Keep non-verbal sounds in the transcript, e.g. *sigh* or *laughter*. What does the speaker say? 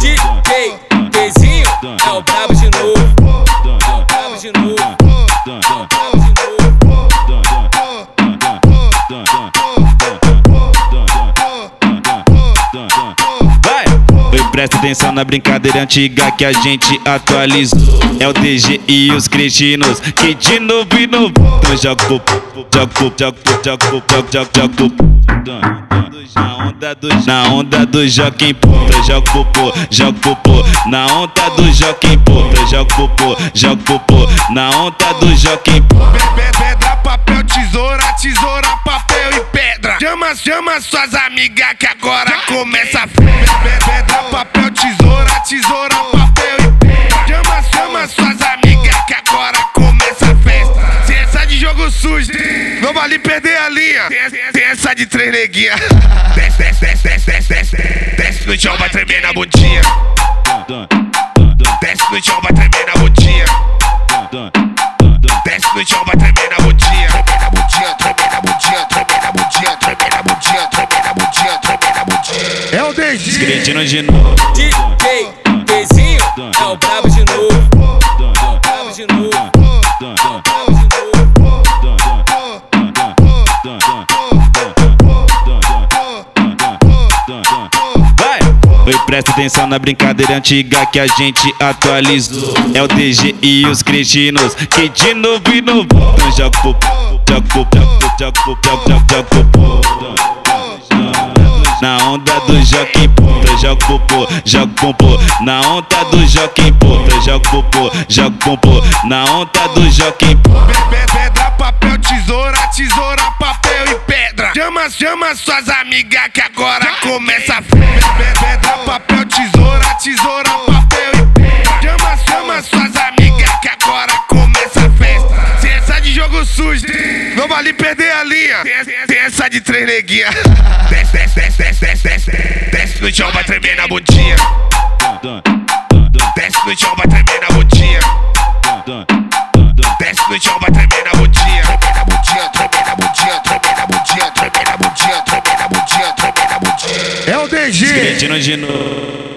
DJ Pezinho é o brabo presta atenção na brincadeira antiga que a gente atualizou. É o DG e os cretinos que de novo e novo. Então joga o joga o joga o joga o joga joga joga o na onda do na onda do Joaquim Pô, joga o popô, joga o popô, na onda do Joaquim Pô, joga o popô, joga o popô, na onda do Joaquim Pô. Pedra, papel, tesoura, tesoura, papel e pedra. Chama, chama suas amigas que agora começa a. Pedra, papel, tesoura, tesoura, papel e. Chama, chama suas amigas que agora começa a festa. Ciência de jogo sujo, não vale perder a linha. Ciência de três neguinha. *laughs* Desce, desce, desce, desce, desce, desce. Desce no chão, vai tremer na bundinha. Desce no chão, vai tremer Cretinos de novo. DJ Pezinho é o brabo de novo. É o brabo de novo. É o brabo de novo. Vai! Oi, presta atenção na brincadeira antiga que a gente atualizou. É o DG e os cretinos que de novo e novo. Então joga o popô, joga o popô, joga o popô, joga joga o popô. Na onda do Joaquim Pô, joga o popô, joga o popô. Na onda do Joaquim Pô, joga o popô, joga o popô. Na onda do Joaquim Pô. Pedra, papel, tesoura, tesoura, papel e pedra. Chama, chama suas amigas que agora começa a festa. Pedra, papel, tesoura, tesoura, papel e pedra. Chama, chama suas amigas que agora começa a festa. Ciência de jogo sujo, não vale perder a linha. Ciência de três neguinha. *laughs* Desce, desce, desce, desce, desce, desce. Desce no chão, vai tremer na bundinha. Desce no chão, vai tremer na bundinha. Desce no chão, vai tremer na bundinha. Tremer na bundinha, tremer na bundinha, tremer na bundinha, tremer na bundinha, tremer na bundinha, tremer na bundinha. É o DG. De novo.